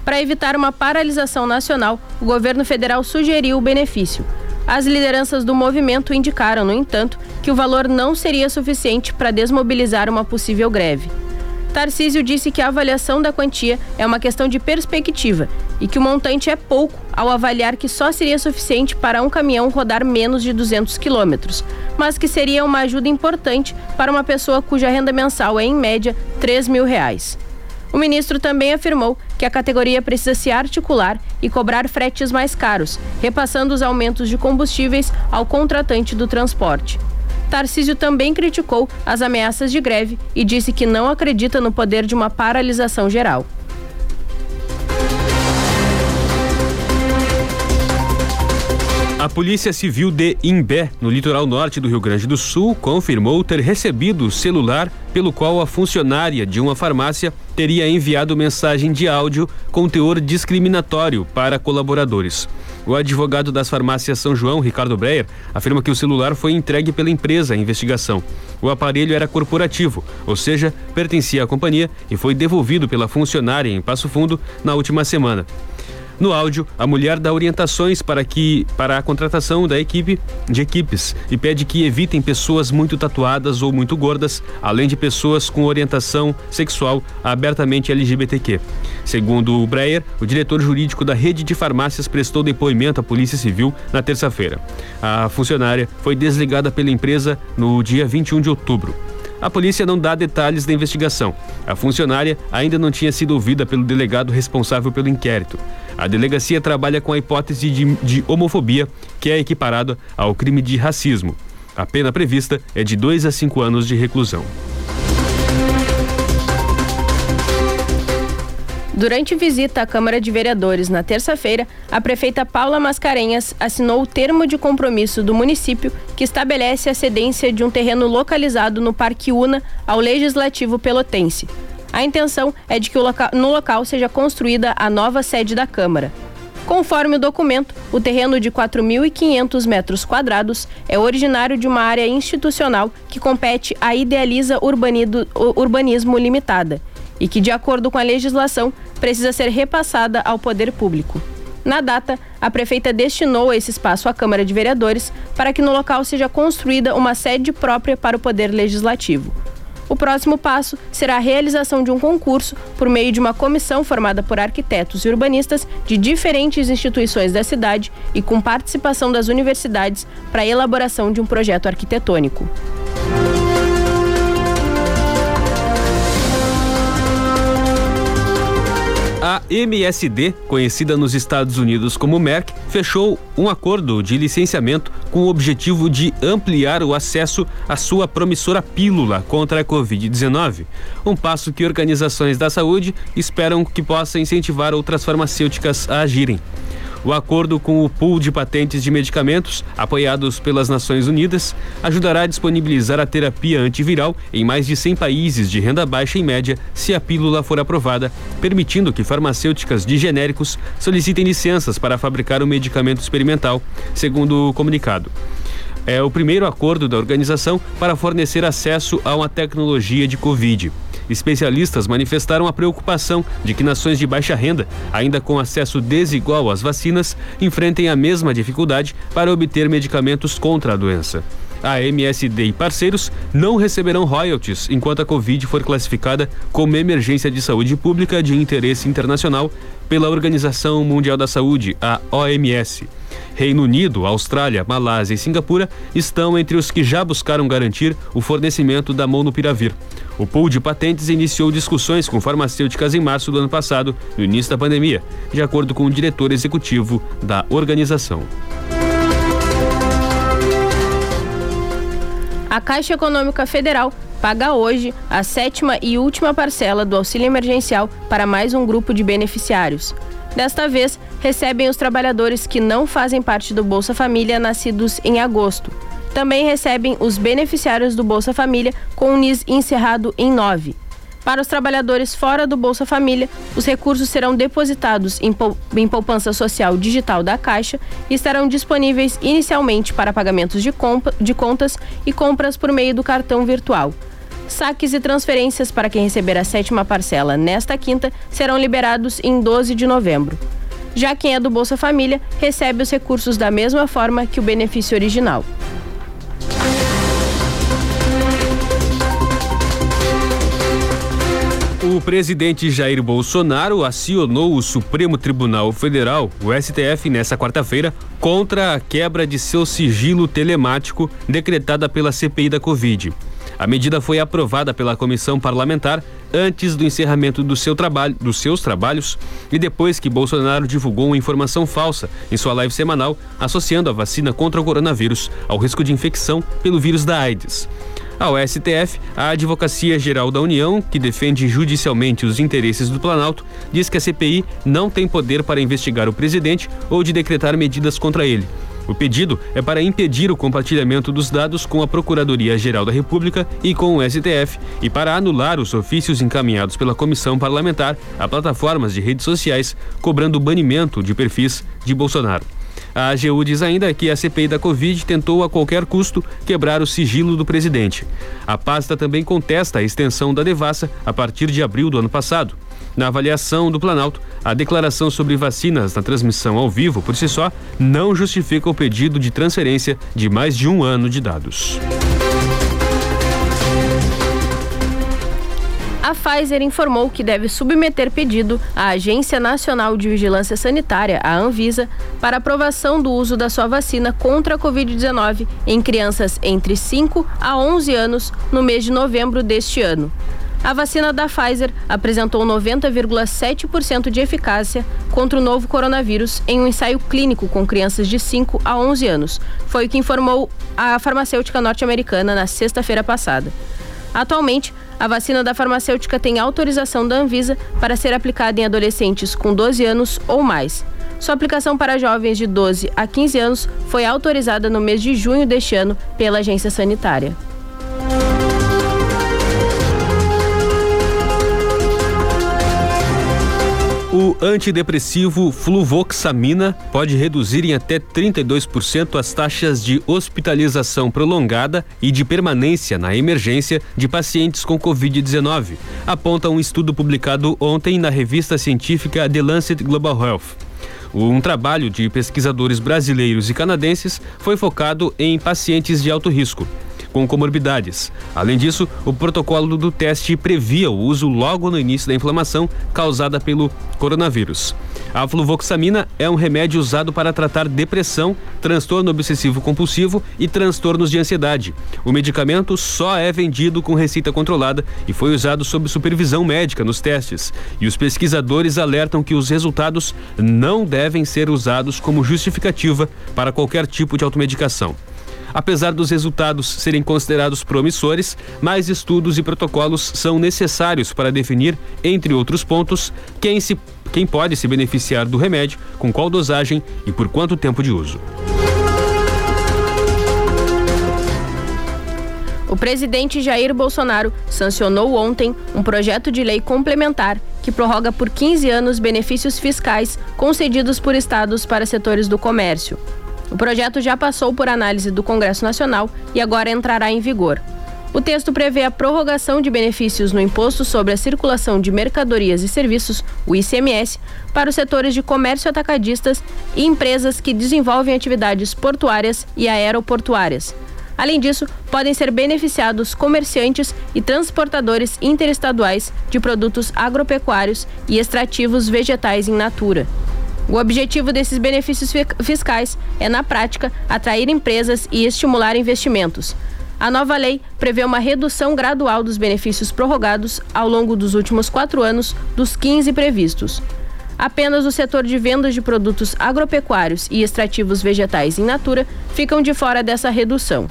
Para evitar uma paralisação nacional, o governo federal sugeriu o benefício. As lideranças do movimento indicaram, no entanto, que o valor não seria suficiente para desmobilizar uma possível greve. Tarcísio disse que a avaliação da quantia é uma questão de perspectiva e que o montante é pouco ao avaliar que só seria suficiente para um caminhão rodar menos de 200 quilômetros, mas que seria uma ajuda importante para uma pessoa cuja renda mensal é, em média, 3 mil reais. O ministro também afirmou que a categoria precisa se articular e cobrar fretes mais caros, repassando os aumentos de combustíveis ao contratante do transporte. Tarcísio também criticou as ameaças de greve e disse que não acredita no poder de uma paralisação geral. A Polícia Civil de Imbé, no litoral norte do Rio Grande do Sul, confirmou ter recebido o celular pelo qual a funcionária de uma farmácia teria enviado mensagem de áudio com teor discriminatório para colaboradores. O advogado das farmácias São João, Ricardo Breyer, afirma que o celular foi entregue pela empresa à investigação. O aparelho era corporativo, ou seja, pertencia à companhia e foi devolvido pela funcionária em Passo Fundo na última semana. No áudio, a mulher dá orientações para que para a contratação da equipe de equipes e pede que evitem pessoas muito tatuadas ou muito gordas, além de pessoas com orientação sexual abertamente LGBTQ. Segundo o Breyer, o diretor jurídico da rede de farmácias prestou depoimento à Polícia Civil na terça-feira. A funcionária foi desligada pela empresa no dia 21 de outubro. A polícia não dá detalhes da investigação. A funcionária ainda não tinha sido ouvida pelo delegado responsável pelo inquérito. A delegacia trabalha com a hipótese de, de homofobia, que é equiparado ao crime de racismo. A pena prevista é de dois a cinco anos de reclusão. Durante visita à Câmara de Vereadores na terça-feira, a prefeita Paula Mascarenhas assinou o termo de compromisso do município que estabelece a cedência de um terreno localizado no Parque Una ao Legislativo Pelotense. A intenção é de que no local seja construída a nova sede da Câmara. Conforme o documento, o terreno de 4.500 metros quadrados é originário de uma área institucional que compete à Idealiza Urbanismo Limitada e que, de acordo com a legislação, precisa ser repassada ao poder público. Na data, a prefeita destinou esse espaço à Câmara de Vereadores para que no local seja construída uma sede própria para o Poder Legislativo. O próximo passo será a realização de um concurso por meio de uma comissão formada por arquitetos e urbanistas de diferentes instituições da cidade e com participação das universidades para a elaboração de um projeto arquitetônico. A MSD, conhecida nos Estados Unidos como Merck, fechou um acordo de licenciamento com o objetivo de ampliar o acesso à sua promissora pílula contra a Covid-19. Um passo que organizações da saúde esperam que possa incentivar outras farmacêuticas a agirem. O acordo com o pool de patentes de medicamentos, apoiados pelas Nações Unidas, ajudará a disponibilizar a terapia antiviral em mais de 100 países de renda baixa e média, se a pílula for aprovada, permitindo que farmacêuticas de genéricos solicitem licenças para fabricar o medicamento experimental, segundo o comunicado é o primeiro acordo da organização para fornecer acesso a uma tecnologia de Covid. Especialistas manifestaram a preocupação de que nações de baixa renda, ainda com acesso desigual às vacinas, enfrentem a mesma dificuldade para obter medicamentos contra a doença. A MSD e parceiros não receberão royalties enquanto a Covid for classificada como emergência de saúde pública de interesse internacional pela Organização Mundial da Saúde, a OMS. Reino Unido, Austrália, Malásia e Singapura estão entre os que já buscaram garantir o fornecimento da Monopiravir. O pool de patentes iniciou discussões com farmacêuticas em março do ano passado, no início da pandemia, de acordo com o diretor executivo da organização. A Caixa Econômica Federal paga hoje a sétima e última parcela do auxílio emergencial para mais um grupo de beneficiários. Desta vez, recebem os trabalhadores que não fazem parte do Bolsa Família nascidos em agosto. Também recebem os beneficiários do Bolsa Família com o NIS encerrado em 9. Para os trabalhadores fora do Bolsa Família, os recursos serão depositados em, poupança social digital da Caixa e estarão disponíveis inicialmente para pagamentos de, de contas e compras por meio do cartão virtual. Saques e transferências para quem receber a sétima parcela nesta quinta serão liberados em 12 de novembro. Já quem é do Bolsa Família recebe os recursos da mesma forma que o benefício original. O presidente Jair Bolsonaro acionou o Supremo Tribunal Federal, o STF, nesta quarta-feira, contra a quebra de seu sigilo telemático decretada pela CPI da Covid. A medida foi aprovada pela comissão parlamentar antes do encerramento do seu trabalho, dos seus trabalhos e depois que Bolsonaro divulgou uma informação falsa em sua live semanal associando a vacina contra o coronavírus ao risco de infecção pelo vírus da AIDS. Ao STF, a Advocacia Geral da União, que defende judicialmente os interesses do Planalto, diz que a CPI não tem poder para investigar o presidente ou de decretar medidas contra ele. O pedido é para impedir o compartilhamento dos dados com a Procuradoria-Geral da República e com o STF e para anular os ofícios encaminhados pela comissão parlamentar a plataformas de redes sociais, cobrando banimento de perfis de Bolsonaro. A AGU diz ainda que a CPI da Covid tentou a qualquer custo quebrar o sigilo do presidente. A pasta também contesta a extensão da devassa a partir de abril do ano passado. Na avaliação do Planalto, a declaração sobre vacinas na transmissão ao vivo por si só não justifica o pedido de transferência de mais de um ano de dados. A Pfizer informou que deve submeter pedido à Agência Nacional de Vigilância Sanitária, a Anvisa, para aprovação do uso da sua vacina contra a Covid-19 em crianças entre 5 a 11 anos no mês de novembro deste ano. A vacina da Pfizer apresentou 90,7% de eficácia contra o novo coronavírus em um ensaio clínico com crianças de 5 a 11 anos. Foi o que informou a farmacêutica norte-americana na sexta-feira passada. Atualmente, a vacina da farmacêutica tem autorização da Anvisa para ser aplicada em adolescentes com 12 anos ou mais. Sua aplicação para jovens de 12 a 15 anos foi autorizada no mês de junho deste ano pela agência sanitária. O antidepressivo fluvoxamina pode reduzir em até 32% as taxas de hospitalização prolongada e de permanência na emergência de pacientes com Covid-19, aponta um estudo publicado ontem na revista científica The Lancet Global Health. Um trabalho de pesquisadores brasileiros e canadenses foi focado em pacientes de alto risco com comorbidades. Além disso, o protocolo do teste previa o uso logo no início da inflamação causada pelo coronavírus. A fluvoxamina é um remédio usado para tratar depressão, transtorno obsessivo compulsivo e transtornos de ansiedade. O medicamento só é vendido com receita controlada e foi usado sob supervisão médica nos testes. E os pesquisadores alertam que os resultados não devem ser usados como justificativa para qualquer tipo de automedicação. Apesar dos resultados serem considerados promissores, mais estudos e protocolos são necessários para definir, entre outros pontos, quem, se, quem pode se beneficiar do remédio, com qual dosagem e por quanto tempo de uso. O presidente Jair Bolsonaro sancionou ontem um projeto de lei complementar que prorroga por 15 anos benefícios fiscais concedidos por estados para setores do comércio. O projeto já passou por análise do Congresso Nacional e agora entrará em vigor. O texto prevê a prorrogação de benefícios no Imposto sobre a Circulação de Mercadorias e Serviços, o ICMS, para os setores de comércio atacadistas e empresas que desenvolvem atividades portuárias e aeroportuárias. Além disso, podem ser beneficiados comerciantes e transportadores interestaduais de produtos agropecuários e extrativos vegetais em natura. O objetivo desses benefícios fiscais é, na prática, atrair empresas e estimular investimentos. A nova lei prevê uma redução gradual dos benefícios prorrogados ao longo dos últimos quatro anos dos 15 previstos. Apenas o setor de vendas de produtos agropecuários e extrativos vegetais em natura ficam de fora dessa redução.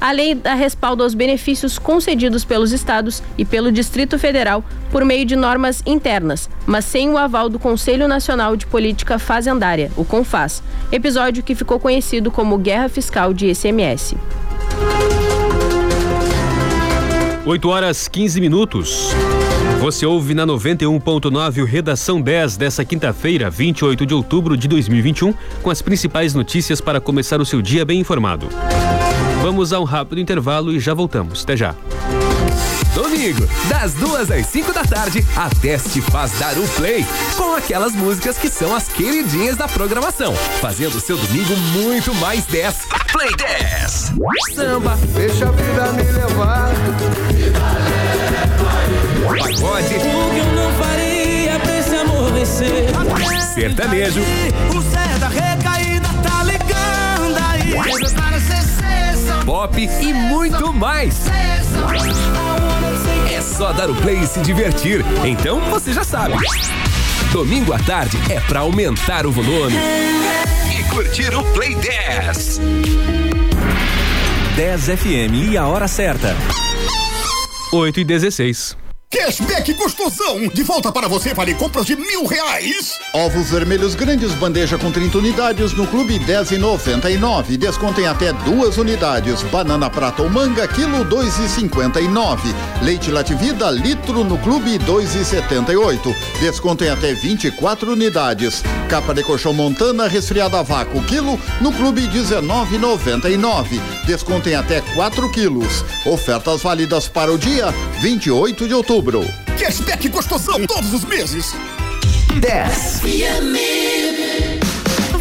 A lei dá respaldo aos benefícios concedidos pelos estados e pelo Distrito Federal por meio de normas internas, mas sem o aval do Conselho Nacional de Política Fazendária, o CONFAS, episódio que ficou conhecido como Guerra Fiscal de ICMS. 8 horas 15 minutos. Você ouve na 91.9 o Redação 10 dessa quinta-feira, 28 de outubro de 2021, com as principais notícias para começar o seu dia bem informado. Vamos a um rápido intervalo e já voltamos. Até já. Domingo, das duas às 5 da tarde, a Teste faz dar o play com aquelas músicas que são as queridinhas da programação, fazendo o seu domingo muito mais 10. Play 10. Samba, Deixa a vida me levar. pagode, O que eu não faria pra esse amor vencer? sertanejo, O Zé ser pop e muito mais. É só dar o play e se divertir. Então você já sabe. Domingo à tarde é pra aumentar o volume. E curtir o Play 10. 10 FM e a hora certa. 8 e 16. Cashback gostosão! De volta para você, vale compras de mil reais! Ovos vermelhos grandes, bandeja com 30 unidades no Clube 10 e 99. Descontem até duas unidades. Banana prata ou manga, quilo 2 e 59. Leite Lativida, litro no Clube 2 e 78. Descontem até 24 unidades. Capa de colchão montana, resfriada a vácuo, quilo no Clube 19,99. Descontem até 4 quilos. Ofertas válidas para o dia 28 de outubro. Cashback gostosão todos os meses! 10.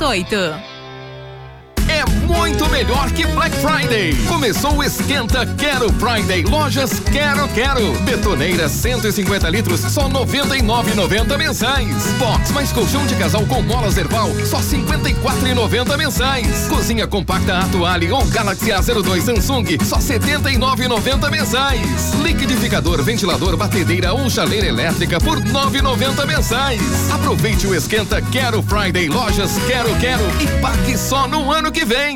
Rồi. Muito melhor que Black Friday. Começou o Esquenta Quero Friday. Lojas Quero Quero. Betoneira 150 litros, só 99,90 mensais. Box mais colchão de casal com molas Erval, só 54,90 mensais. Cozinha compacta Atuale ou Galaxy A02 Samsung, só 79,90 mensais. Liquidificador, ventilador, batedeira ou chaleira elétrica por 9,90 mensais. Aproveite o Esquenta Quero Friday. Lojas Quero Quero e pague só no ano que vem.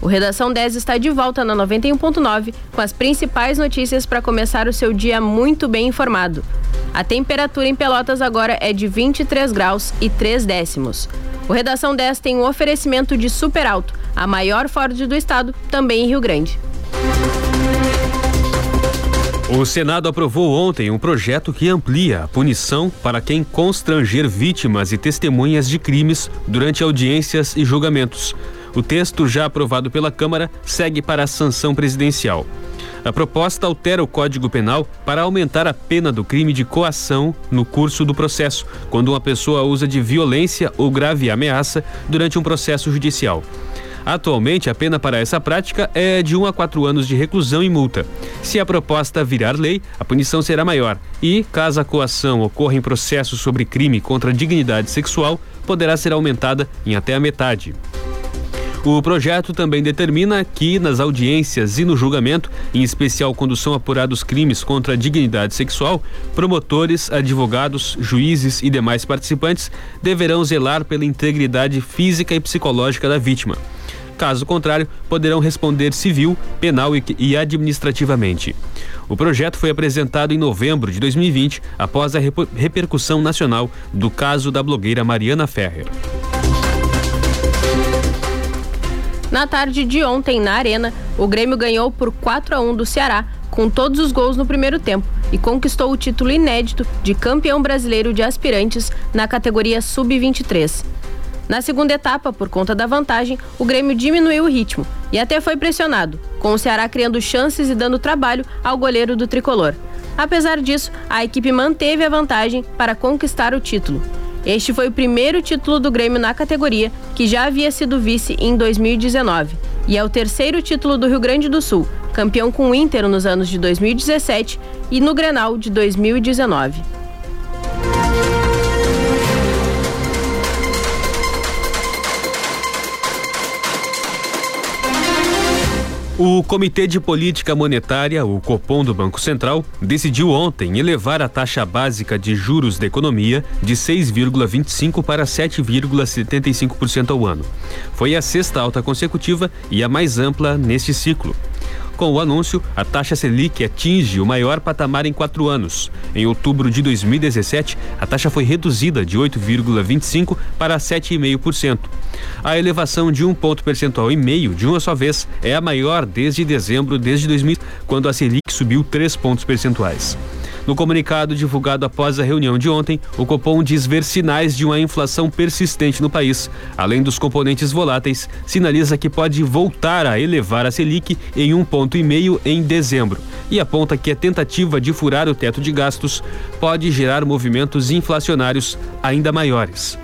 O Redação 10 está de volta na 91.9 com as principais notícias para começar o seu dia muito bem informado. A temperatura em Pelotas agora é de 23 graus e 3 décimos. O Redação 10 tem um oferecimento de Super Alto, a maior Ford do estado, também em Rio Grande. O Senado aprovou ontem um projeto que amplia a punição para quem constranger vítimas e testemunhas de crimes durante audiências e julgamentos. O texto, já aprovado pela Câmara, segue para a sanção presidencial. A proposta altera o Código Penal para aumentar a pena do crime de coação no curso do processo, quando uma pessoa usa de violência ou grave ameaça durante um processo judicial. Atualmente, a pena para essa prática é de 1 um a 4 anos de reclusão e multa. Se a proposta virar lei, a punição será maior e, caso a coação ocorra em processo sobre crime contra a dignidade sexual, poderá ser aumentada em até a metade. O projeto também determina que, nas audiências e no julgamento, em especial quando são apurados crimes contra a dignidade sexual, promotores, advogados, juízes e demais participantes deverão zelar pela integridade física e psicológica da vítima. Caso contrário, poderão responder civil, penal e administrativamente. O projeto foi apresentado em novembro de 2020, após a repercussão nacional do caso da blogueira Mariana Ferrer. Na tarde de ontem, na Arena, o Grêmio ganhou por 4 a 1 do Ceará, com todos os gols no primeiro tempo, e conquistou o título inédito de campeão brasileiro de aspirantes na categoria Sub-23. Na segunda etapa, por conta da vantagem, o Grêmio diminuiu o ritmo e até foi pressionado, com o Ceará criando chances e dando trabalho ao goleiro do tricolor. Apesar disso, a equipe manteve a vantagem para conquistar o título. Este foi o primeiro título do Grêmio na categoria, que já havia sido vice em 2019. E é o terceiro título do Rio Grande do Sul, campeão com o Inter nos anos de 2017 e no Grenal de 2019. O Comitê de Política Monetária, o Copom do Banco Central, decidiu ontem elevar a taxa básica de juros da economia de 6,25 para 7,75% ao ano. Foi a sexta alta consecutiva e a mais ampla neste ciclo. Com o anúncio, a taxa Selic atinge o maior patamar em quatro anos. Em outubro de 2017, a taxa foi reduzida de 8,25% para 7,5%. A elevação de um ponto percentual e meio de uma só vez é a maior desde dezembro desde 2000, quando a Selic subiu três pontos percentuais. No comunicado divulgado após a reunião de ontem, o Copom diz ver sinais de uma inflação persistente no país. Além dos componentes voláteis, sinaliza que pode voltar a elevar a Selic em um ponto e meio em dezembro e aponta que a tentativa de furar o teto de gastos pode gerar movimentos inflacionários ainda maiores.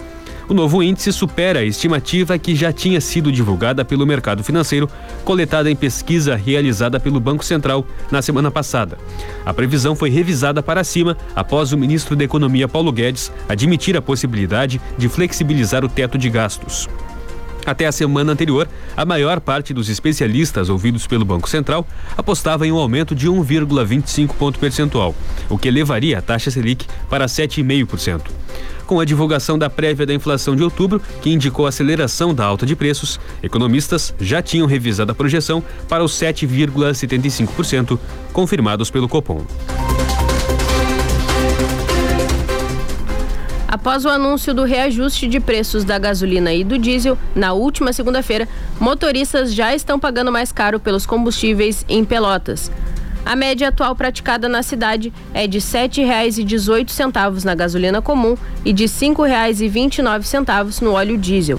O novo índice supera a estimativa que já tinha sido divulgada pelo mercado financeiro, coletada em pesquisa realizada pelo Banco Central na semana passada. A previsão foi revisada para cima após o ministro da Economia Paulo Guedes admitir a possibilidade de flexibilizar o teto de gastos. Até a semana anterior, a maior parte dos especialistas ouvidos pelo Banco Central apostava em um aumento de 1,25 ponto percentual, o que elevaria a taxa Selic para 7,5% com a divulgação da prévia da inflação de outubro, que indicou aceleração da alta de preços, economistas já tinham revisado a projeção para os 7,75%, confirmados pelo Copom. Após o anúncio do reajuste de preços da gasolina e do diesel na última segunda-feira, motoristas já estão pagando mais caro pelos combustíveis em Pelotas. A média atual praticada na cidade é de R$ 7,18 na gasolina comum e de R$ 5,29 no óleo diesel.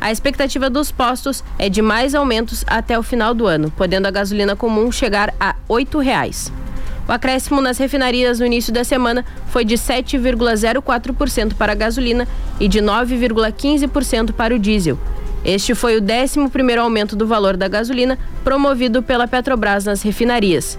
A expectativa dos postos é de mais aumentos até o final do ano, podendo a gasolina comum chegar a R$ 8,00. O acréscimo nas refinarias no início da semana foi de 7,04% para a gasolina e de 9,15% para o diesel. Este foi o 11 primeiro aumento do valor da gasolina promovido pela Petrobras nas refinarias.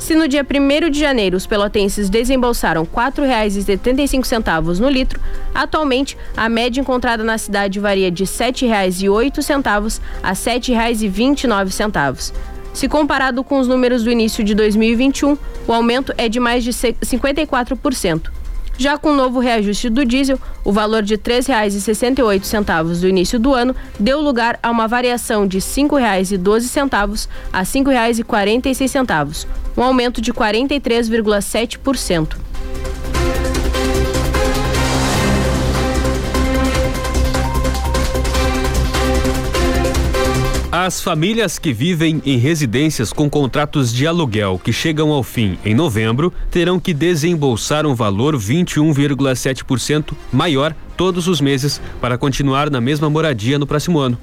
Se no dia 1 de janeiro os pelotenses desembolsaram R$ 4,75 no litro, atualmente a média encontrada na cidade varia de R$ 7,08 a R$ 7,29. Se comparado com os números do início de 2021, o aumento é de mais de 54%. Já com o novo reajuste do diesel, o valor de R$ 3,68 do início do ano deu lugar a uma variação de R$ 5,12 a R$ 5,46, um aumento de 43,7%. As famílias que vivem em residências com contratos de aluguel que chegam ao fim em novembro terão que desembolsar um valor 21,7% maior todos os meses para continuar na mesma moradia no próximo ano.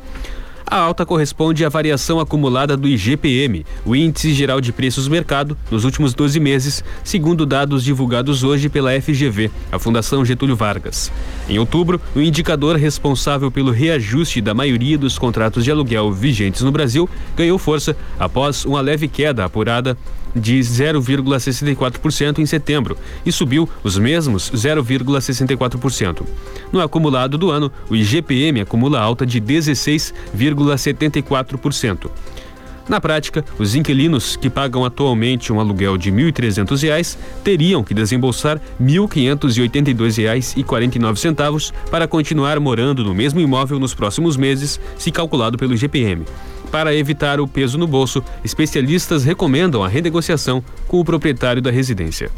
A alta corresponde à variação acumulada do IGPM, o Índice Geral de Preços Mercado, nos últimos 12 meses, segundo dados divulgados hoje pela FGV, a Fundação Getúlio Vargas. Em outubro, o indicador responsável pelo reajuste da maioria dos contratos de aluguel vigentes no Brasil ganhou força após uma leve queda apurada de 0,64% em setembro e subiu os mesmos 0,64%. No acumulado do ano, o IGPM acumula alta de 16,74%. Na prática, os inquilinos que pagam atualmente um aluguel de R$ 1.300 teriam que desembolsar R$ 1.582,49 para continuar morando no mesmo imóvel nos próximos meses, se calculado pelo IGPM. Para evitar o peso no bolso, especialistas recomendam a renegociação com o proprietário da residência.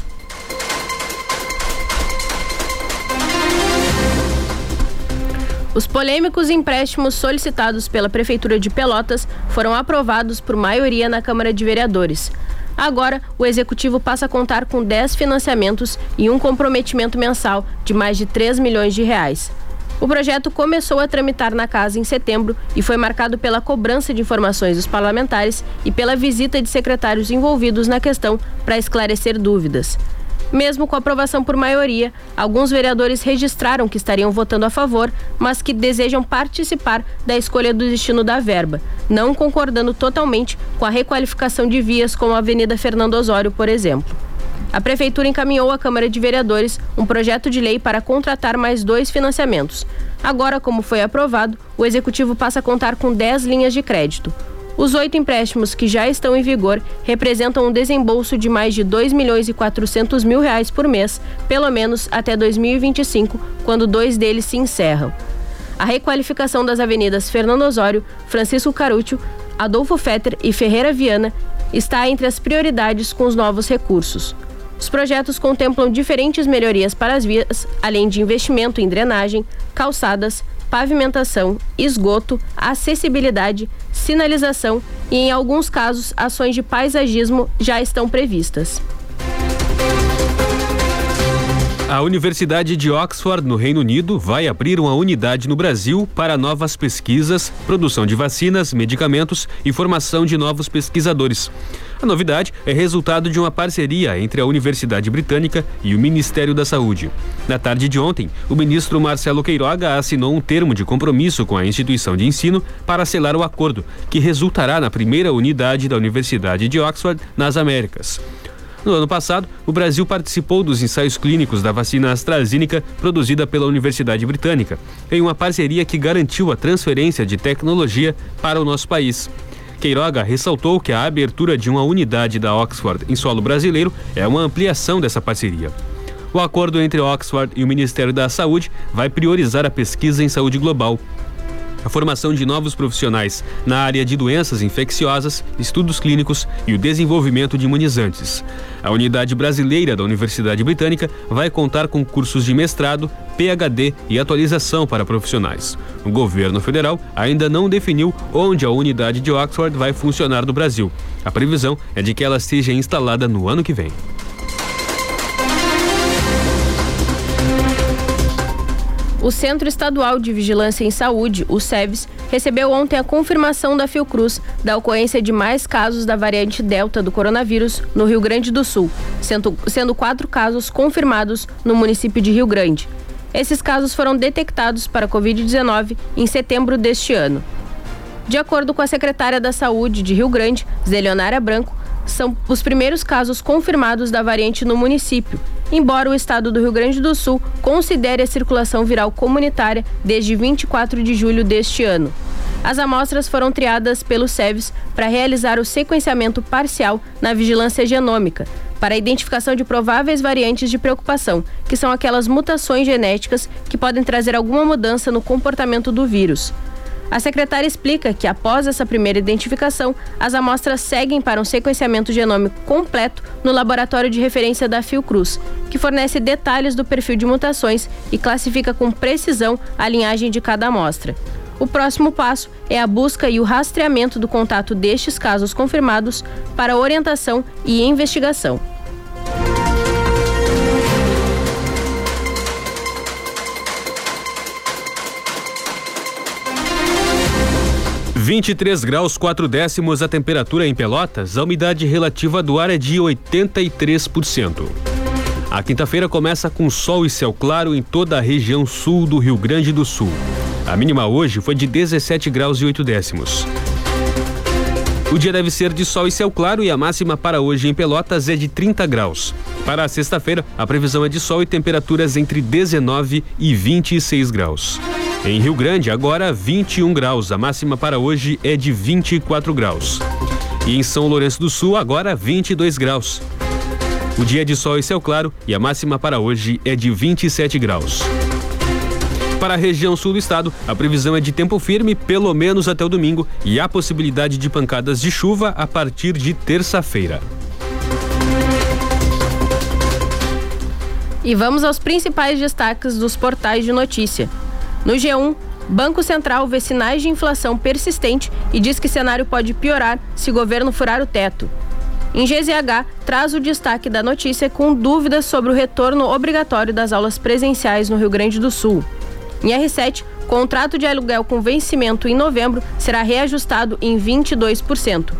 Os polêmicos empréstimos solicitados pela Prefeitura de Pelotas foram aprovados por maioria na Câmara de Vereadores. Agora, o Executivo passa a contar com 10 financiamentos e um comprometimento mensal de mais de 3 milhões de reais. O projeto começou a tramitar na casa em setembro e foi marcado pela cobrança de informações dos parlamentares e pela visita de secretários envolvidos na questão para esclarecer dúvidas. Mesmo com aprovação por maioria, alguns vereadores registraram que estariam votando a favor, mas que desejam participar da escolha do destino da verba, não concordando totalmente com a requalificação de vias como a Avenida Fernando Osório, por exemplo. A Prefeitura encaminhou à Câmara de Vereadores um projeto de lei para contratar mais dois financiamentos. Agora, como foi aprovado, o Executivo passa a contar com 10 linhas de crédito. Os oito empréstimos que já estão em vigor representam um desembolso de mais de 2 milhões e 400 mil reais por mês, pelo menos até 2025, quando dois deles se encerram. A requalificação das avenidas Fernando Osório, Francisco Carúcio, Adolfo Fetter e Ferreira Viana está entre as prioridades com os novos recursos. Os projetos contemplam diferentes melhorias para as vias, além de investimento em drenagem, calçadas, pavimentação, esgoto, acessibilidade, sinalização e, em alguns casos, ações de paisagismo já estão previstas. A Universidade de Oxford, no Reino Unido, vai abrir uma unidade no Brasil para novas pesquisas, produção de vacinas, medicamentos e formação de novos pesquisadores. A novidade é resultado de uma parceria entre a Universidade Britânica e o Ministério da Saúde. Na tarde de ontem, o ministro Marcelo Queiroga assinou um termo de compromisso com a instituição de ensino para selar o acordo, que resultará na primeira unidade da Universidade de Oxford nas Américas. No ano passado, o Brasil participou dos ensaios clínicos da vacina AstraZeneca produzida pela Universidade Britânica, em uma parceria que garantiu a transferência de tecnologia para o nosso país. Queiroga ressaltou que a abertura de uma unidade da Oxford em solo brasileiro é uma ampliação dessa parceria. O acordo entre Oxford e o Ministério da Saúde vai priorizar a pesquisa em saúde global, a formação de novos profissionais na área de doenças infecciosas, estudos clínicos e o desenvolvimento de imunizantes. A unidade brasileira da Universidade Britânica vai contar com cursos de mestrado, PhD e atualização para profissionais. O governo federal ainda não definiu onde a unidade de Oxford vai funcionar no Brasil. A previsão é de que ela seja instalada no ano que vem. O Centro Estadual de Vigilância em Saúde, o SEVES, recebeu ontem a confirmação da Fiocruz da ocorrência de mais casos da variante Delta do coronavírus no Rio Grande do Sul, sendo, sendo quatro casos confirmados no município de Rio Grande. Esses casos foram detectados para Covid-19 em setembro deste ano. De acordo com a secretária da Saúde de Rio Grande, Zelionária Branco, são os primeiros casos confirmados da variante no município, embora o estado do Rio Grande do Sul considere a circulação viral comunitária desde 24 de julho deste ano. As amostras foram triadas pelo SEVES para realizar o sequenciamento parcial na vigilância genômica, para a identificação de prováveis variantes de preocupação, que são aquelas mutações genéticas que podem trazer alguma mudança no comportamento do vírus. A secretária explica que, após essa primeira identificação, as amostras seguem para um sequenciamento genômico completo no laboratório de referência da Fiocruz, que fornece detalhes do perfil de mutações e classifica com precisão a linhagem de cada amostra. O próximo passo é a busca e o rastreamento do contato destes casos confirmados para orientação e investigação. 23 graus 4 décimos a temperatura em Pelotas, a umidade relativa do ar é de 83%. A quinta-feira começa com sol e céu claro em toda a região sul do Rio Grande do Sul. A mínima hoje foi de 17 graus e 8 décimos. O dia deve ser de sol e céu claro e a máxima para hoje em Pelotas é de 30 graus. Para a sexta-feira, a previsão é de sol e temperaturas entre 19 e 26 graus. Em Rio Grande, agora 21 graus. A máxima para hoje é de 24 graus. E em São Lourenço do Sul, agora 22 graus. O dia é de sol e céu claro e a máxima para hoje é de 27 graus. Para a região sul do estado, a previsão é de tempo firme pelo menos até o domingo e há possibilidade de pancadas de chuva a partir de terça-feira. E vamos aos principais destaques dos portais de notícia. No G1, Banco Central vê sinais de inflação persistente e diz que cenário pode piorar se governo furar o teto. Em GZH, traz o destaque da notícia com dúvidas sobre o retorno obrigatório das aulas presenciais no Rio Grande do Sul. Em R7, contrato de aluguel com vencimento em novembro será reajustado em 22%.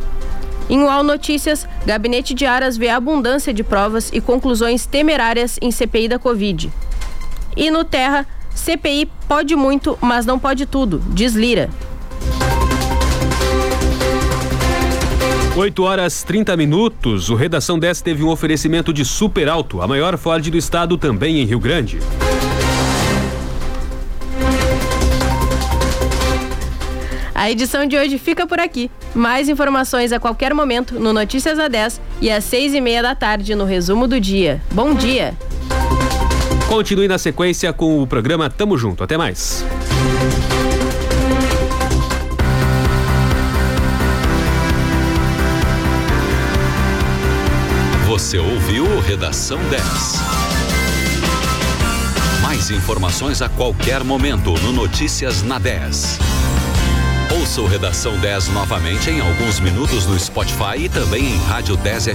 Em UOL Notícias, Gabinete de Aras vê abundância de provas e conclusões temerárias em CPI da Covid. E no Terra, CPI pode muito, mas não pode tudo, diz Lira. 8 horas 30 minutos. O Redação 10 teve um oferecimento de Super Alto, a maior Ford do estado, também em Rio Grande. A edição de hoje fica por aqui. Mais informações a qualquer momento no Notícias a 10 e às 6 e meia da tarde no Resumo do Dia. Bom dia! Continue na sequência com o programa Tamo Junto. Até mais. Você ouviu Redação 10. Mais informações a qualquer momento no Notícias na 10. Ouça o Redação 10 novamente em alguns minutos no Spotify e também em rádio 10